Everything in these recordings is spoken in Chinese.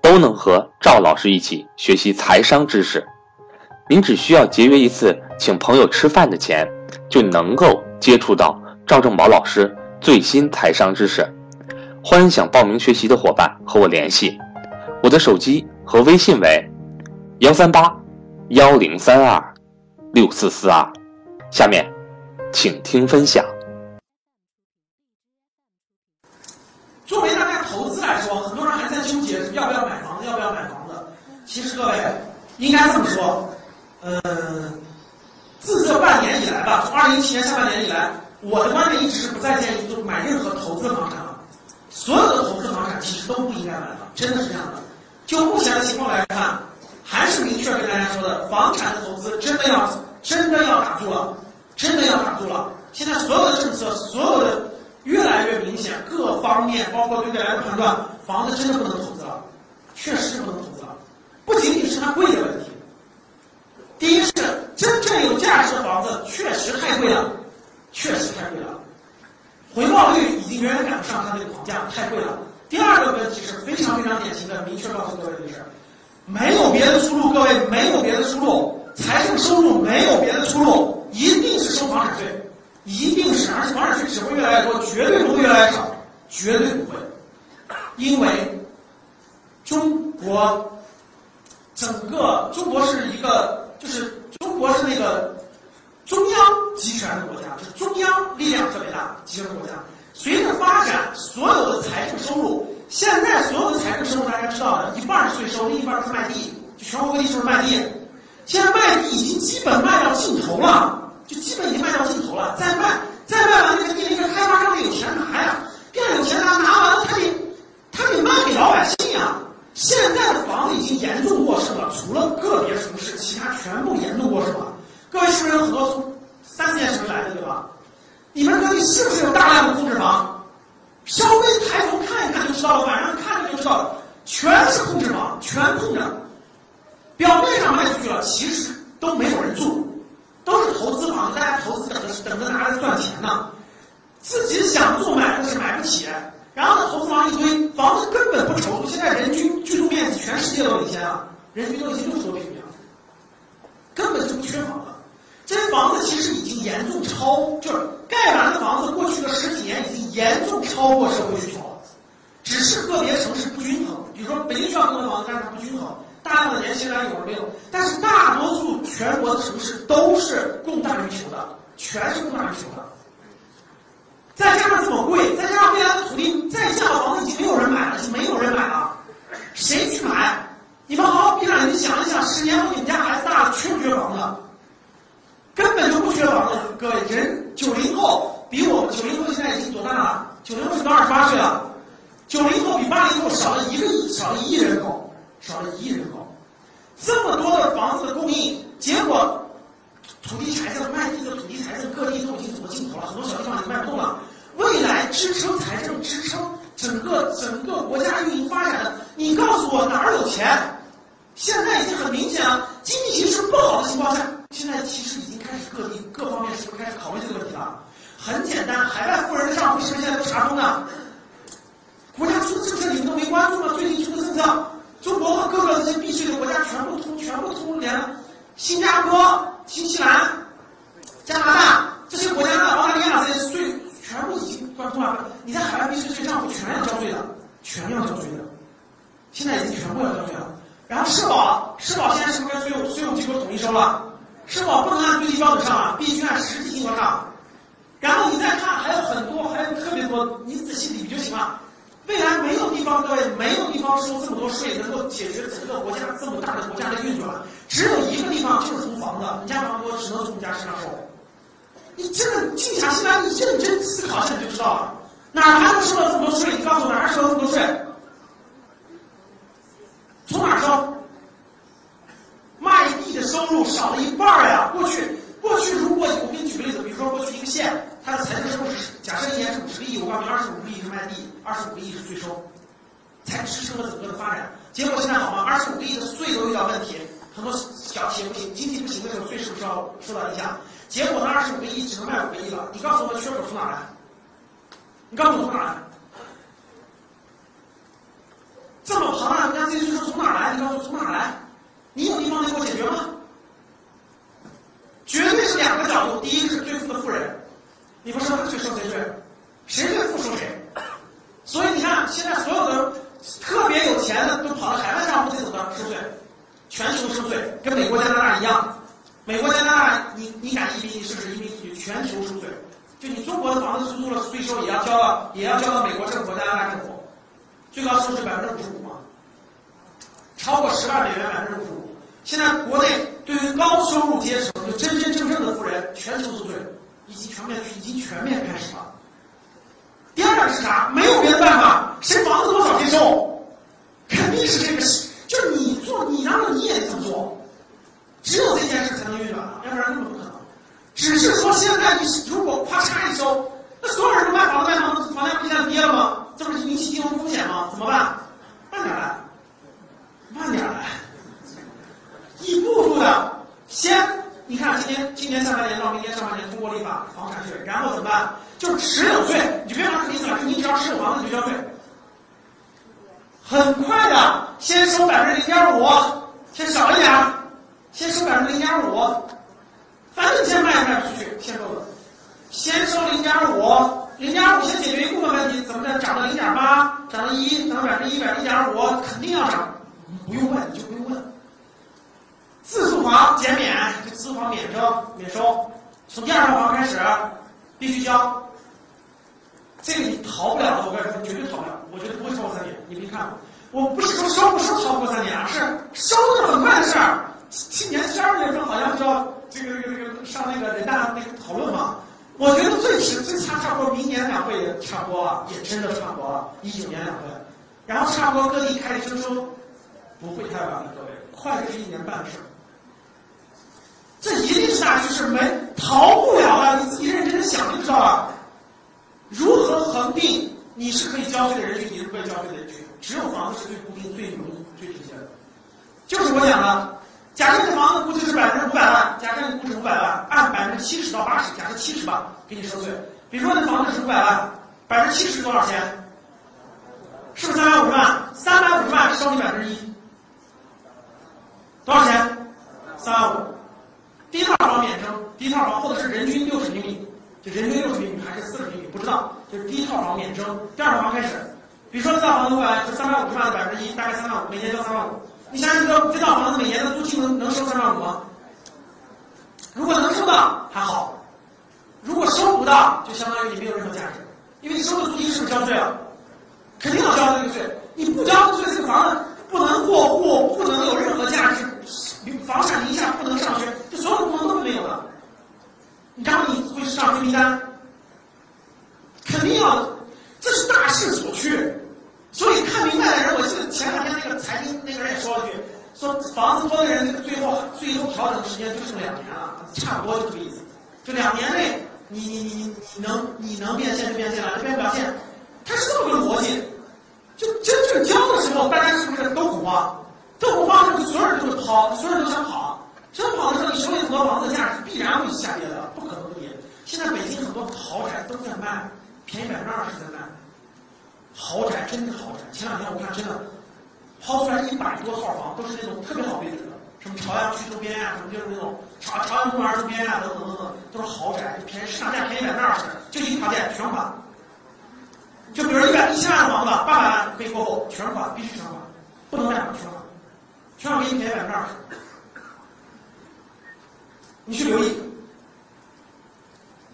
都能和赵老师一起学习财商知识，您只需要节约一次请朋友吃饭的钱，就能够接触到赵正宝老师最新财商知识。欢迎想报名学习的伙伴和我联系，我的手机和微信为幺三八幺零三二六四四二。下面，请听分享。作为大家投资来说，很多人还在纠结要不要买房子，要不要买房子。其实各位应该这么说，嗯，自这半年以来吧，从二零一七年下半年以来，我的观点一直是不再建议就买任何投资房产了。所有的投资房产其实都不应该买了，真的是这样的。就目前的情况来看，还是明确跟大家说的，房产的投资真的要真的要打住了，真的要打住了。现在所有的政策，所有的。越来越明显，各方面包括对未来的判断，房子真的不能投资了，确实不能投资了。不仅仅是它贵的问题，第一是真正有价值的房子确实太贵了，确实太贵了，回报率已经远远赶不上它这个房价，太贵了。第二个问题是非常非常典型的，明确告诉各位的是，没有别的出路，各位没有别的出路，财政收入没有别的出路，一定是收房产税。一定是，而且房产税只会越来越多，绝对不会越来越少，绝对不会，因为中国整个中国是一个，就是中国是那个中央集权的国家，就是中央力量特别大集权国家。随着发展，所有的财政收入，现在所有的财政收入大家知道的，一半是税收，另一半是卖地，全国各地就是卖地。现在卖地已经基本卖到尽头了。就基本已经卖到尽头了，再卖再卖完那个地，那个开发商有钱拿呀，更有钱拿，拿完了他得他得卖给老百姓呀。现在的房子已经严重过剩了，除了个别城市，其他全部严重过剩了。各位是不是有很多从三四线城市来的，对吧？你们这里是不是有大量的空置房？稍微抬头看一看就知道了，晚上看着就知道了，全是空置房，全空着，表面上卖出去了，其实都没有人住。都是投资房，大家投资等着等着拿着赚钱呢，自己想做买，但是买不起。然后呢，投资房一堆，房子根本不愁。现在人均居住面积全世界都领先啊，人均都已经六十多平米了，根本就不缺房子。这些房子其实已经严重超，就是盖完的房子，过去的十几年已经严重超过社会需求了。只是个别城市不均衡，比如说北京需要更多房子，但是它不均衡。大量的年轻人有没有？但是大多数全国的城市都是供大于求的，全是供大于求的。再加上这么贵，再加上未来的土地再下的房子已经没有人买了，没有人买了，谁去买？你们好好闭上眼睛想一想，十年后你们家孩子大了缺不缺房子？根本就不缺房子。各位，人九零后比我们九零后现在已经多大了？九零后是二十八岁了，九零后比八零后少了一个亿，少了一亿人口。少了一亿人口，这么多的房子的供应，结果土地财政卖地的土地财政各地都已经走到尽头了，很多小地方已经卖不动了。未来支撑财政、支撑整个整个国家运营发展的，你告诉我哪儿有钱？现在已经很明显了，经济形势不好的情况下，现在其实已经开始各地各方面是不是开始考虑这个问题了？很简单，海外富人的账户是不是现在都查封了？国家出的政策你们都没关注吗？最近出的政策。中国和各个这些避税的国家全部通，全部通联了。新加坡、新西兰、加拿大这些国家的澳大利亚这些税全部已经关通了。你在海外避税税账户全要交税的，全要交税的。现在已经全部要交税了。然后社保，社保现在是不是跟税务税务机构统一收了？社保不能按最低标准上了，必须按实际金额上。然后你再看，还有很多，还有特别多，你仔细比就行了。未来没有地方，各位没有地方收这么多税，能够解决整个国家这么大的国家的运转。只有一个地方，就是从房子，你家房多，只能从你家身上收。你这个静下心来，你认真思考一下，你就知道了。哪还能收到这么多税？你告诉我，哪儿收了这么多税？从哪儿收？入少了一半呀。过去过去，如果我给你举个例子，比如说过去一个县，它的财政收入是假设一年是五十个亿，我告诉你，二十五个亿是卖地，二十五个亿是税收，才支撑了整个的发展。结果现在好吗？二十五个亿的税都遇到问题，他说小企业不行，经济不行的时候，税是不是要受到影响？结果呢，二十五个亿只能卖五个亿了。你告诉我，缺口从哪来？你告诉我从哪来？这么庞大的国家资金税收从哪来？你告诉我从哪来？你有地方能给我解决吗？绝对是两个角度，第一个是最富的富人，你不收他税收谁税？谁最富收谁？所以你看，现在所有的特别有钱的都跑到海外账户去怎么收税？全球收税，跟美国、加拿大一样。美国、加拿大，你你敢移民，你是不是移民出去？全球收税，就你中国的房子出租了税收也要交了，也要交到美国政府、加拿大政府。最高收税百分之五十五嘛，超过十万美元百分之五十五。现在国内对于高收入阶层，就真真正正的富人，全球收税已经全面已经全面开始了。第二个是啥？没有别的办法，谁房子多少谁收，肯定是这个，就是你做，你让着你也这么做，只有这件事才能运转，要不然根本不可能。只是说现在你如果咔嚓一收，那所有人都卖房子卖房子，房价不现在跌了吗？这不是引起金融风险吗？怎么办？慢点来，慢点来，一步步的。先，你看今年今年下半年到明年上半年通过立法房产税，然后怎么办？就是持有税，你就别管什么意思了，就你只要持有房子你就交税。很快的，先收百分之零点五，先少一点，先收百分之零点五，反正先卖也卖不出去，先收的，先收零点五。解决一部分问题，怎么着涨到零点八，涨到一，涨到百分之一百一点五，肯定要涨，不用问，你就不用问。自住房减免，就自住房免征免收，从第二套房开始必须交，这个你逃不了的，我跟你说，绝对逃不了，我觉得不会超过三年，你别看我，我不是说收不收超过三年啊，是收的很快的事儿。今年十二月份好像就这个这个这个上那个人大那个讨论嘛。我觉得最迟最差差不多明年两会也差不多了，也真的差不多了，一九年两会，然后差不多各地开始征收，不会太晚了，各位，快的是一年半的事这一定是大趋势，没逃不了了，你自己认真想就知道了。如何恒定你是可以交税的人群，你是不可以交税的人群？只有房子是最固定、最容易、最直接的。就是我讲的。假设这房子估计是百分之五百万，假设你估值五百万，按百分之七十到八十，假设七十吧，给你收税。比如说这房子是五百万，百分之七十多少钱？是不是三百五十万？三百五十万收你百分之一，多少钱？三万五。第一套房免征，第一套房或者是人均六十平米，就人均六十平米还是四十平米，不知道，就是第一套房免征。第二套房开始，比如说这套房子五百万，就三百五十万的百分之一，大概三万五，每年交三万五。你想想，这个这套房子每年的租金能能收三万五吗？如果能收到还好，如果收不到，就相当于你没有任何价值，因为你收的租金是不是交税啊？肯定要交这个税，你不交这个税，这个房子不能过户，不能有任何价值，房产名下不能上学，这所有的功能都没有了。然后你会上黑名单，肯定要，这是大势所趋。所以看明白的人，我记得前两天那个财经那个人也说了句，说房子多的人，最后最后调整的时间就剩两年了，差不多就这个意思。就两年内，你你你你能你能变现就变现了，变不了现，它是这么个逻辑。就真正交的时候，大家是不是都恐慌？都恐慌的时候，所有人都跑，所有人都想跑。想跑的时候，你手里很多房子价值必然会下跌的，不可能不跌。现在北京很多豪宅都在卖，便宜百分之二十在卖。豪宅真的豪宅，前两天我看真的抛出来一百多套房，都是那种特别好位置的，什么朝阳区周边啊，什么就是那种朝朝阳公园周边啊，等等等等，都是豪宅，便宜市场价便宜百分之二十，就一条件全款。就比如一百一千万的房子，八百万可以过户，全款必须全款，不能贷款，全款，全款给你便宜百分之二十。你去留意。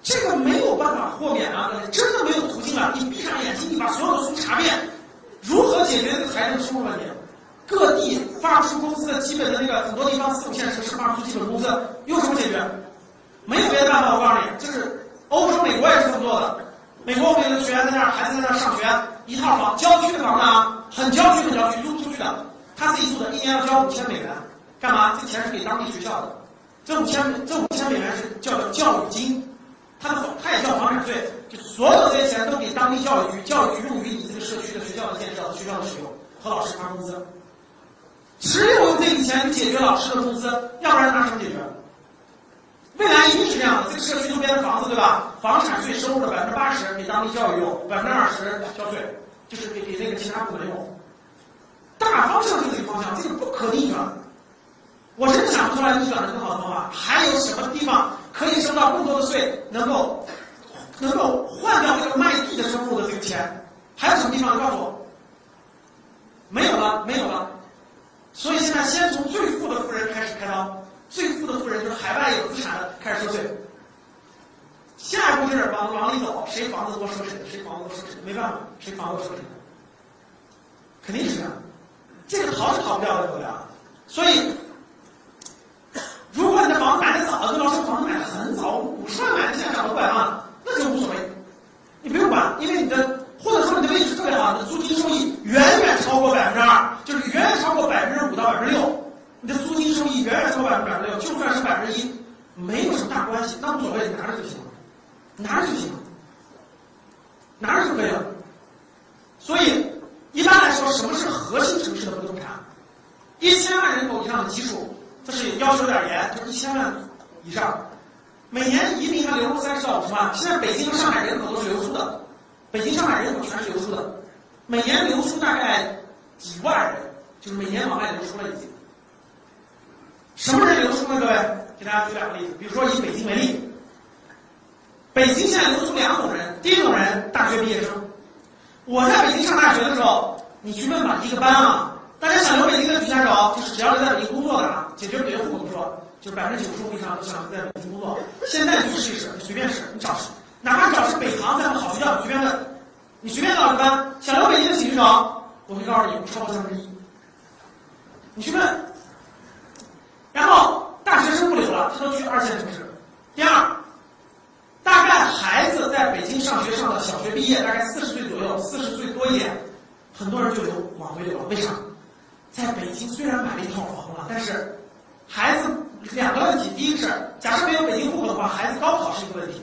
这个没有办法豁免啊！真的没有途径了。你闭上眼睛，你把所有的书查遍，如何解决这个财政收入问题？各地发不出工资的基本的那个很多地方四五线城市发不出基本工资，用什么解决？没有别的办法。我告诉你，就是欧洲、美国也是这么做的。美国我们有的学员在那儿，孩子在那儿上学，一套房，郊区的房子啊，很郊区很郊区，租不出去的，他自己住的，一年要交五千美元，干嘛？这钱是给当地学校的，这五千这五千美元是叫教育金，他的它也叫房产税，就所有这些钱都给当地教育局，教育局用于你这个社区的学校的建设、学校的使用和老师发工资。只有这笔钱解决老师的工资，要不然拿什么解决？未来一定是这样的，这个社区周边的房子，对吧？房产税收入的百分之八十给当地教育用，百分之二十交税，就是给给那个其他部门用。大方向是这个方向，这个不可逆转。我真的想不出来逆转的更好的方法。还有什么地方可以收到更多的税，能够能够换掉这个卖地的收入的这个钱？还有什么地方？告诉我。没有了，没有了。所以现在先从最富的富人开始开刀，最富的富人就是海外有资产的开始收税。下一步就是往往里走，谁房子多收谁的，谁房子多收谁的，没办法，谁房子多收谁的，肯定是这样。这个逃是逃不掉的，各位啊。所以，你的房子买的早，就老师房子买的很早，五十万买的，现在涨五百万，那就无所谓，你不用管，因为你的或者说你的位置特别好，你的租金收益远远超过百分之二，就是远远超过百分之五到百分之六，你的租金收益远远超过百分之百分之六，就算是百分之一，没有什么大关系，那无所谓，你拿着就行了，拿着就行了，拿着就可以了。所以。一般来说，什么是核心城市的不动产？一千万人口以上的基数，这是要求有点严，就是一千万以上，每年移民和流入三十到五十万。现在北京和上海人口都是流出的，北京、上海人口全是流出的，每年流出大概几万人，就是每年往外流出了已经。什么人流出呢？各位，给大家举两个例子，比如说以北京为例，北京现在流出两种人，第一种人大学毕业生。我在北京上大学的时候，你去问吧，一个班啊，大家想留北京的举下手，就是只要是在北京工作的啊，解决北京户口不说，就是百分之九十五以上都想在北京工作。现在你去试一试，你随便试，你找，哪怕找是北航这样的好学校，你随便问，你随便找个班，想留北京的举手，我会告诉你，超过三分之一。你去问，然后大学生不留了，他都去二线城市。第二。大概孩子在北京上学上的小学毕业，大概四十岁左右，四十岁多一点，很多人就留往回流了。为啥？在北京虽然买了一套房了，但是孩子两个问题：第一个是，假设没有北京户口的话，孩子高考是一个问题。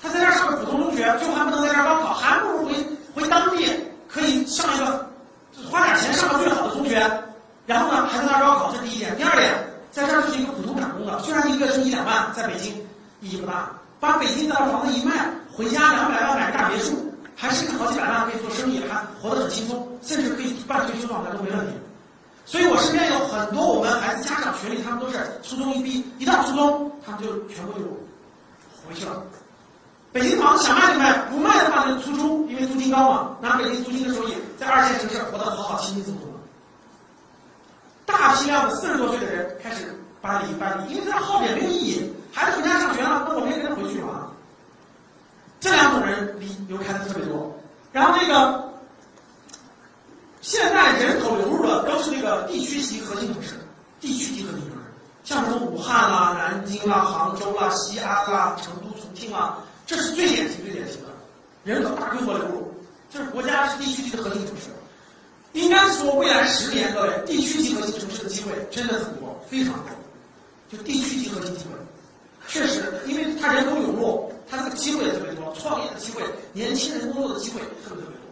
他在这儿上个普通中学，最后还不能在这儿高考，还不如回回当地可以上一个花点钱上个最好的中学，然后呢还在那儿高考，这是第一点。第二点，在这儿就是一个普通打工的，虽然一个月挣一两万，在北京意义不大。把北京的房子一卖，回家两百万买个大别墅，还是个好几百万可以做生意，还活得很轻松，甚至可以办退休状态都没问题。所以我身边有很多我们孩子家长群里，他们都是初中一毕，一到初中他们就全部就回去了。北京房子想卖就卖，不卖的话就出租，因为租金高嘛，拿北京租金的收益在二线城市活得好好轻轻松松。大批量的四十多岁的人开始搬离搬离，因为这样耗着也没有意义。孩子回家上学了，那我们也跟他回去嘛。这两种人离留孩子特别多。然后那个，现在人口流入的都是那个地区级核心城市，地区级核心城市，像什么武汉啦、南京啦、杭州啦、西安啦、成都、重庆啦，这是最典型、最典型的，人口大规模流入，就是国家是地区级的核心城市。应该说，未来十年，各位地区级核心城市的机会真的很多，非常多，就地区级核心机会。确实，因为他人口涌入，他这个机会也特别多，创业的机会，年轻人工作的机会特别特别多。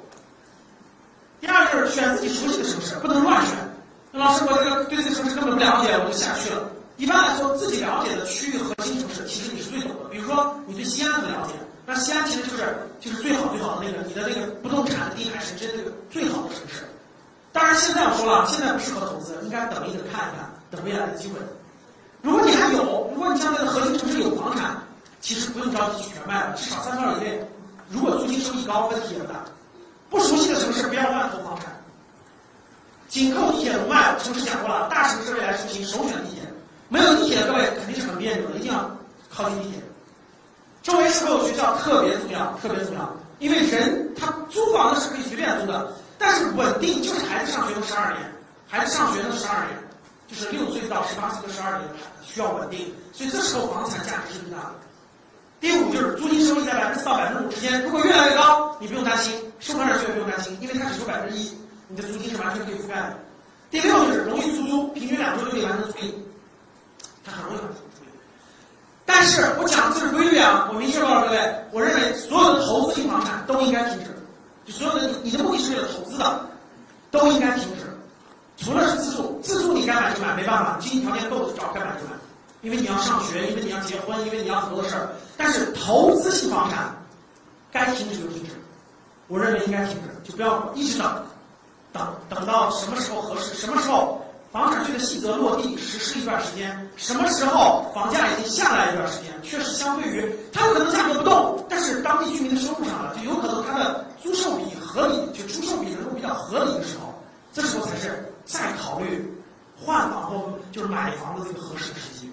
第二就是选自己熟悉的城市，不能乱选。那老师，我这个对这个城市根本不了解，我就下去了。一般来说，自己了解的区域核心城市，其实你是最懂的。比如说，你对西安不了解，那西安其实就是就是最好最好的那个，你的那个不动产地还是针那个最好的城市。当然，现在我说了，现在不适合投资，应该等一等，看一看，等未来的机会。如果你还有，如果你将来的核心城市有房产，其实不用着急全卖了，至少三套以内。如果租金收益高，问题也不大。不熟悉的城市不要乱投房产。紧扣地铁不卖，城市讲过了，大城市未来出行首选地铁。没有地铁，各位肯定是很别扭的，一定要靠近地铁。周围是否有学校特别重要，特别重要。因为人他租房子是可以随便租的，但是稳定就是孩子上学的十二年，孩子上学的十二年。就是六岁到十八岁的十二年需要稳定，所以这时候房产价值是最大的。第五就是租金收益在百分之四到百分之五之间，如果越来越高，你不用担心，收房产税不用担心，因为它只收百分之一，你的租金是完全可以覆盖的。第六就是容易出租，平均两周就可以完成租赁。它很容易把出出去。但是我讲的这是规律啊，我明确告诉各位，我认为所有的投资性房产都应该停止，就所有的你的目的是为了投资的，都应该停止。除了是自住，自住你该买就买，没办法，经济条件够找该买就买，因为你要上学，因为你要结婚，因为你要很多的事儿。但是投资性房产该停止就停止，我认为应该停止，就不要一直等，等等到什么时候合适，什么时候房产税的细则落地实施一段时间，什么时候房价已经下来一段时间，确实相对于它有可能价格不动，但是当地居民的收入上了，就有可能它的租售比合理，就出售比能够比较合理的时候，这时候才是再考虑换房或就是买房的这个合适的时机。